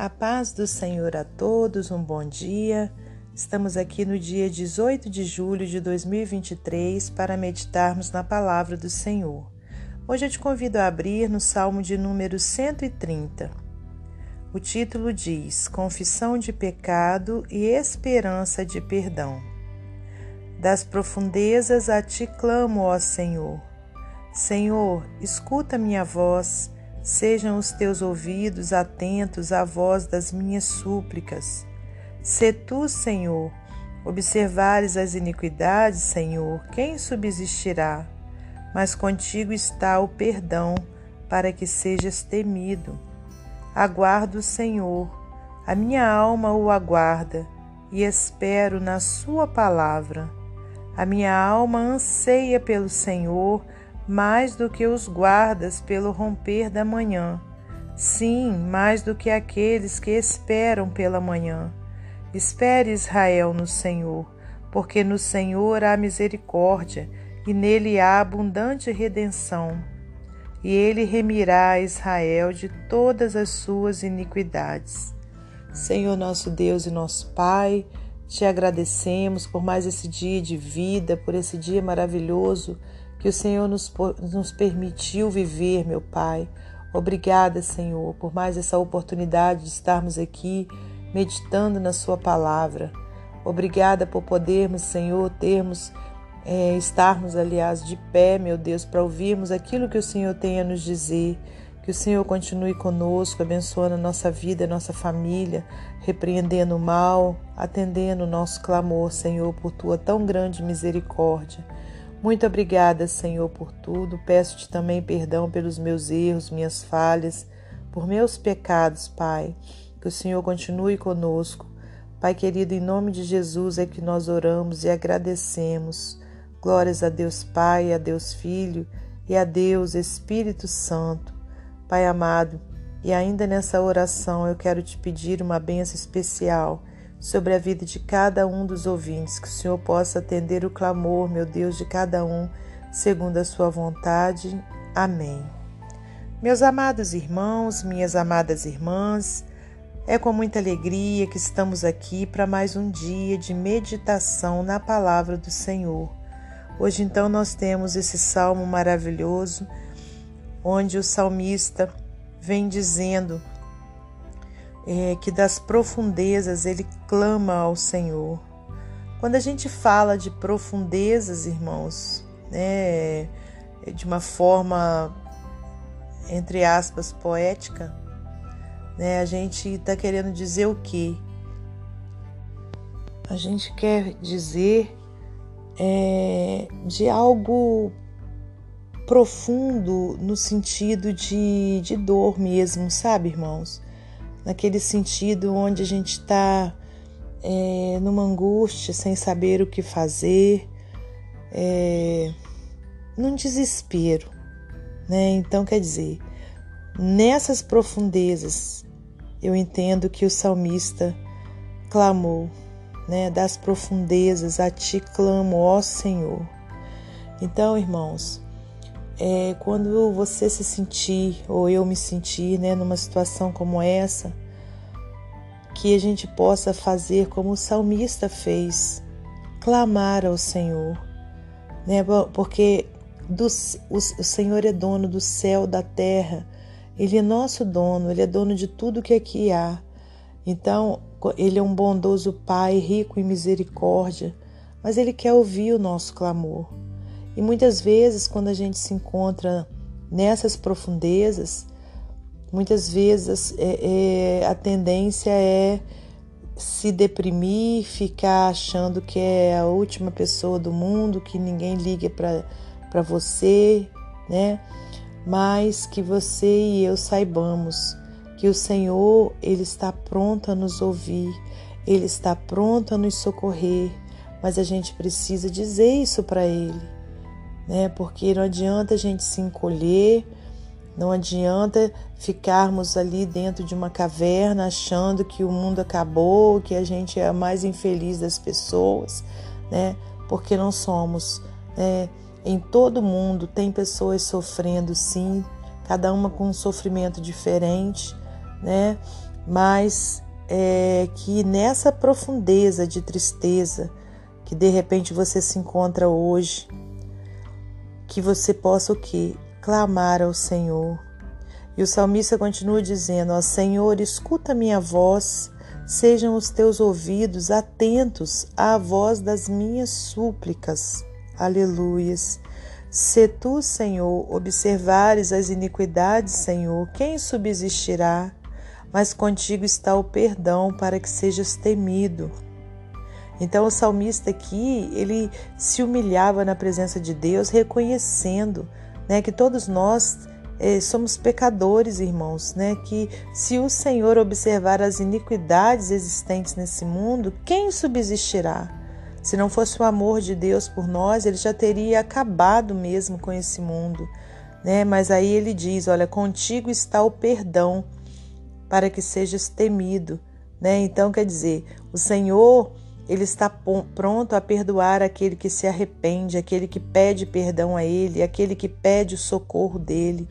A paz do Senhor a todos, um bom dia. Estamos aqui no dia 18 de julho de 2023 para meditarmos na palavra do Senhor. Hoje eu te convido a abrir no Salmo de número 130. O título diz: Confissão de pecado e esperança de perdão. Das profundezas a ti clamo, ó Senhor. Senhor, escuta minha voz Sejam os teus ouvidos atentos à voz das minhas súplicas. Se tu, Senhor, observares as iniquidades, Senhor, quem subsistirá? Mas contigo está o perdão, para que sejas temido. Aguardo o Senhor, a minha alma o aguarda, e espero na Sua palavra. A minha alma anseia pelo Senhor, mais do que os guardas pelo romper da manhã. Sim, mais do que aqueles que esperam pela manhã. Espere Israel no Senhor, porque no Senhor há misericórdia e nele há abundante redenção. E ele remirá a Israel de todas as suas iniquidades. Senhor nosso Deus e nosso Pai, te agradecemos por mais esse dia de vida, por esse dia maravilhoso que o Senhor nos, nos permitiu viver, meu Pai. Obrigada, Senhor, por mais essa oportunidade de estarmos aqui meditando na Sua palavra. Obrigada por podermos, Senhor, termos, é, estarmos, aliás, de pé, meu Deus, para ouvirmos aquilo que o Senhor tem a nos dizer. Que o Senhor continue conosco, abençoando a nossa vida, a nossa família, repreendendo o mal, atendendo o nosso clamor, Senhor, por tua tão grande misericórdia. Muito obrigada, Senhor, por tudo. Peço-te também perdão pelos meus erros, minhas falhas, por meus pecados, Pai. Que o Senhor continue conosco. Pai querido, em nome de Jesus é que nós oramos e agradecemos. Glórias a Deus Pai, a Deus Filho e a Deus Espírito Santo. Pai amado, e ainda nessa oração eu quero te pedir uma benção especial sobre a vida de cada um dos ouvintes, que o Senhor possa atender o clamor, meu Deus, de cada um, segundo a sua vontade. Amém. Meus amados irmãos, minhas amadas irmãs, é com muita alegria que estamos aqui para mais um dia de meditação na palavra do Senhor. Hoje, então, nós temos esse salmo maravilhoso, onde o salmista vem dizendo é, que das profundezas ele clama ao Senhor. Quando a gente fala de profundezas, irmãos, né, de uma forma, entre aspas, poética, né, a gente está querendo dizer o quê? A gente quer dizer é, de algo profundo no sentido de, de dor mesmo, sabe, irmãos? Naquele sentido onde a gente está é, numa angústia, sem saber o que fazer, é, num desespero. Né? Então, quer dizer, nessas profundezas, eu entendo que o salmista clamou, né? das profundezas a ti clamo, ó Senhor. Então, irmãos, é, quando você se sentir, ou eu me sentir, né, numa situação como essa, que a gente possa fazer como o salmista fez, clamar ao Senhor, né, porque do, o, o Senhor é dono do céu, da terra, Ele é nosso dono, Ele é dono de tudo que aqui há. Então, Ele é um bondoso Pai, rico em misericórdia, mas Ele quer ouvir o nosso clamor. E muitas vezes, quando a gente se encontra nessas profundezas, muitas vezes é, é, a tendência é se deprimir, ficar achando que é a última pessoa do mundo, que ninguém liga para você, né? Mas que você e eu saibamos que o Senhor, Ele está pronto a nos ouvir, Ele está pronto a nos socorrer, mas a gente precisa dizer isso para Ele né? Porque não adianta a gente se encolher, não adianta ficarmos ali dentro de uma caverna achando que o mundo acabou, que a gente é a mais infeliz das pessoas, né? Porque não somos. Né? Em todo mundo tem pessoas sofrendo, sim. cada uma com um sofrimento diferente, né? Mas é, que nessa profundeza de tristeza que de repente você se encontra hoje, que você possa o que? Clamar ao Senhor. E o salmista continua dizendo: Ó Senhor, escuta minha voz, sejam os teus ouvidos atentos à voz das minhas súplicas. Aleluias. Se tu, Senhor, observares as iniquidades, Senhor, quem subsistirá? Mas contigo está o perdão para que sejas temido. Então o salmista aqui, ele se humilhava na presença de Deus, reconhecendo, né, que todos nós eh, somos pecadores, irmãos, né? Que se o Senhor observar as iniquidades existentes nesse mundo, quem subsistirá? Se não fosse o amor de Deus por nós, ele já teria acabado mesmo com esse mundo, né? Mas aí ele diz: Olha, contigo está o perdão para que sejas temido, né? Então quer dizer, o Senhor ele está pronto a perdoar aquele que se arrepende, aquele que pede perdão a ele, aquele que pede o socorro dele.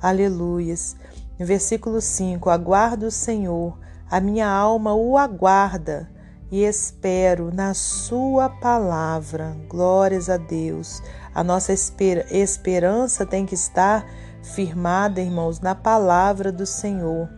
Aleluias. Versículo 5: Aguardo o Senhor, a minha alma o aguarda e espero na Sua palavra. Glórias a Deus. A nossa esper esperança tem que estar firmada, irmãos, na palavra do Senhor.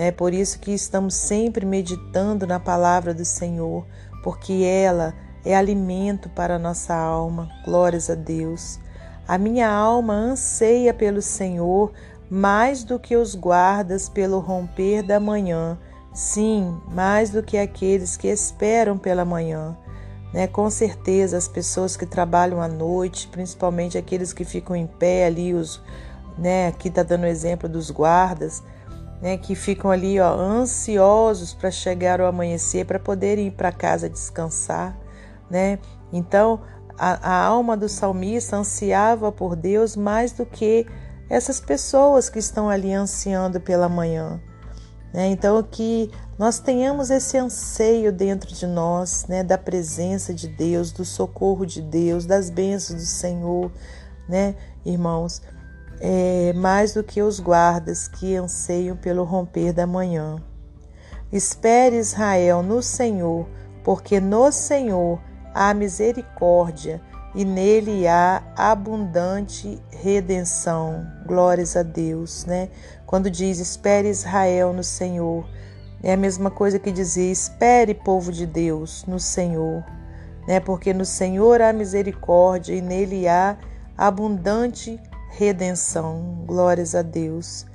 É por isso que estamos sempre meditando na palavra do Senhor, porque ela é alimento para a nossa alma. Glórias a Deus. A minha alma anseia pelo Senhor mais do que os guardas pelo romper da manhã Sim, mais do que aqueles que esperam pela manhã. Né? Com certeza, as pessoas que trabalham à noite, principalmente aqueles que ficam em pé ali, os, né? aqui está dando o exemplo dos guardas, né? que ficam ali ó, ansiosos para chegar ao amanhecer, para poderem ir para casa descansar. Né? Então, a, a alma do salmista ansiava por Deus mais do que essas pessoas que estão ali ansiando pela manhã. Né? Então, que nós tenhamos esse anseio dentro de nós, né? da presença de Deus, do socorro de Deus, das bênçãos do Senhor, né, irmãos? É, mais do que os guardas que anseiam pelo romper da manhã. Espere Israel no Senhor, porque no Senhor há misericórdia e nele há abundante redenção. Glórias a Deus, né? Quando diz espere Israel no Senhor, é a mesma coisa que dizer espere povo de Deus no Senhor, né? Porque no Senhor há misericórdia e nele há abundante redenção. Glórias a Deus.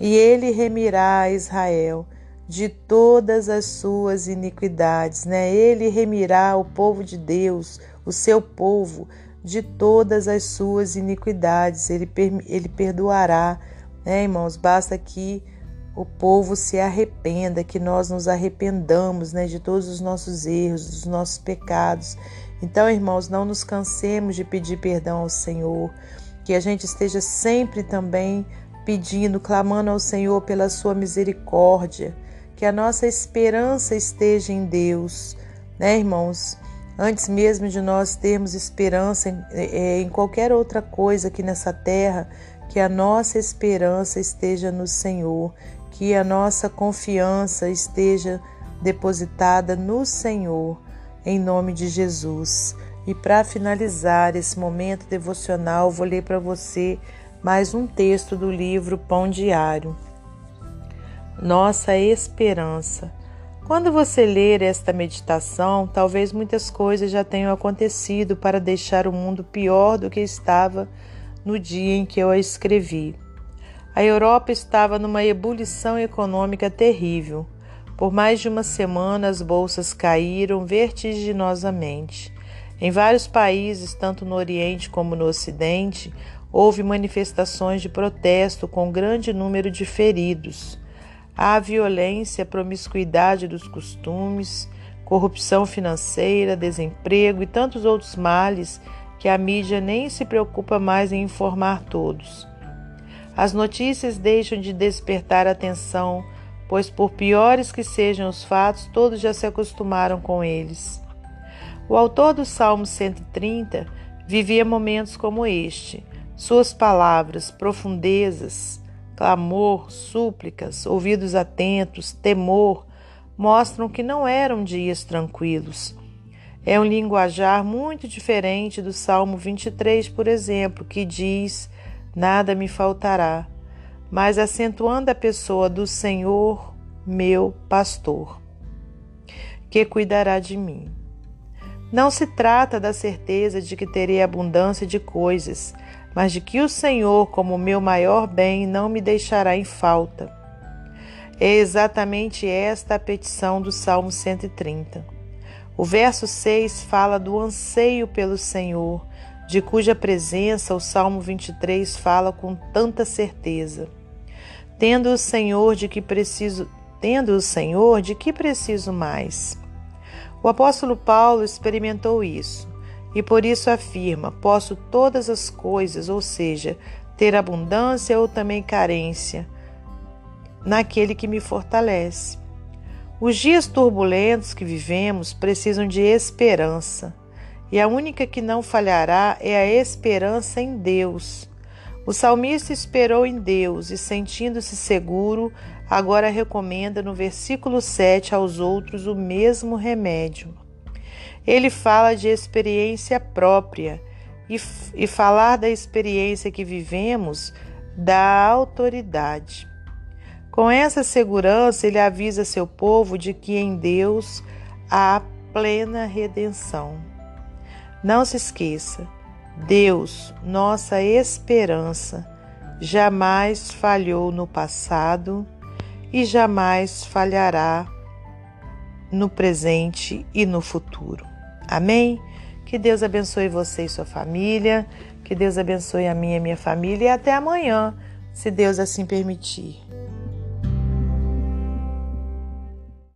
E ele remirá a Israel de todas as suas iniquidades, né? Ele remirá o povo de Deus o seu povo de todas as suas iniquidades. Ele, ele perdoará, né, irmãos? Basta que o povo se arrependa, que nós nos arrependamos né, de todos os nossos erros, dos nossos pecados. Então, irmãos, não nos cansemos de pedir perdão ao Senhor, que a gente esteja sempre também pedindo, clamando ao Senhor pela sua misericórdia, que a nossa esperança esteja em Deus, né, irmãos? Antes mesmo de nós termos esperança em, é, em qualquer outra coisa aqui nessa terra, que a nossa esperança esteja no Senhor, que a nossa confiança esteja depositada no Senhor, em nome de Jesus. E para finalizar esse momento devocional, vou ler para você mais um texto do livro Pão Diário. Nossa esperança. Quando você ler esta meditação, talvez muitas coisas já tenham acontecido para deixar o mundo pior do que estava no dia em que eu a escrevi. A Europa estava numa ebulição econômica terrível. Por mais de uma semana, as bolsas caíram vertiginosamente. Em vários países, tanto no Oriente como no Ocidente, houve manifestações de protesto com grande número de feridos. Há violência, promiscuidade dos costumes, corrupção financeira, desemprego e tantos outros males que a mídia nem se preocupa mais em informar todos. As notícias deixam de despertar atenção, pois, por piores que sejam os fatos, todos já se acostumaram com eles. O autor do Salmo 130 vivia momentos como este. Suas palavras, profundezas, clamor, súplicas, ouvidos atentos, temor, mostram que não eram dias tranquilos. É um linguajar muito diferente do Salmo 23, por exemplo, que diz: Nada me faltará, mas acentuando a pessoa do Senhor, meu pastor, que cuidará de mim. Não se trata da certeza de que terei abundância de coisas, mas de que o Senhor, como meu maior bem, não me deixará em falta. É exatamente esta a petição do Salmo 130. O verso 6 fala do anseio pelo Senhor, de cuja presença o Salmo 23 fala com tanta certeza. Tendo o Senhor de que preciso, tendo o Senhor de que preciso mais? O apóstolo Paulo experimentou isso e por isso afirma: posso todas as coisas, ou seja, ter abundância ou também carência, naquele que me fortalece. Os dias turbulentos que vivemos precisam de esperança, e a única que não falhará é a esperança em Deus. O salmista esperou em Deus e, sentindo-se seguro, agora recomenda no versículo 7 aos outros o mesmo remédio. Ele fala de experiência própria e, e falar da experiência que vivemos dá autoridade. Com essa segurança, ele avisa seu povo de que em Deus há plena redenção. Não se esqueça, Deus, nossa esperança, jamais falhou no passado e jamais falhará no presente e no futuro. Amém? Que Deus abençoe você e sua família, que Deus abençoe a minha e minha família e até amanhã, se Deus assim permitir.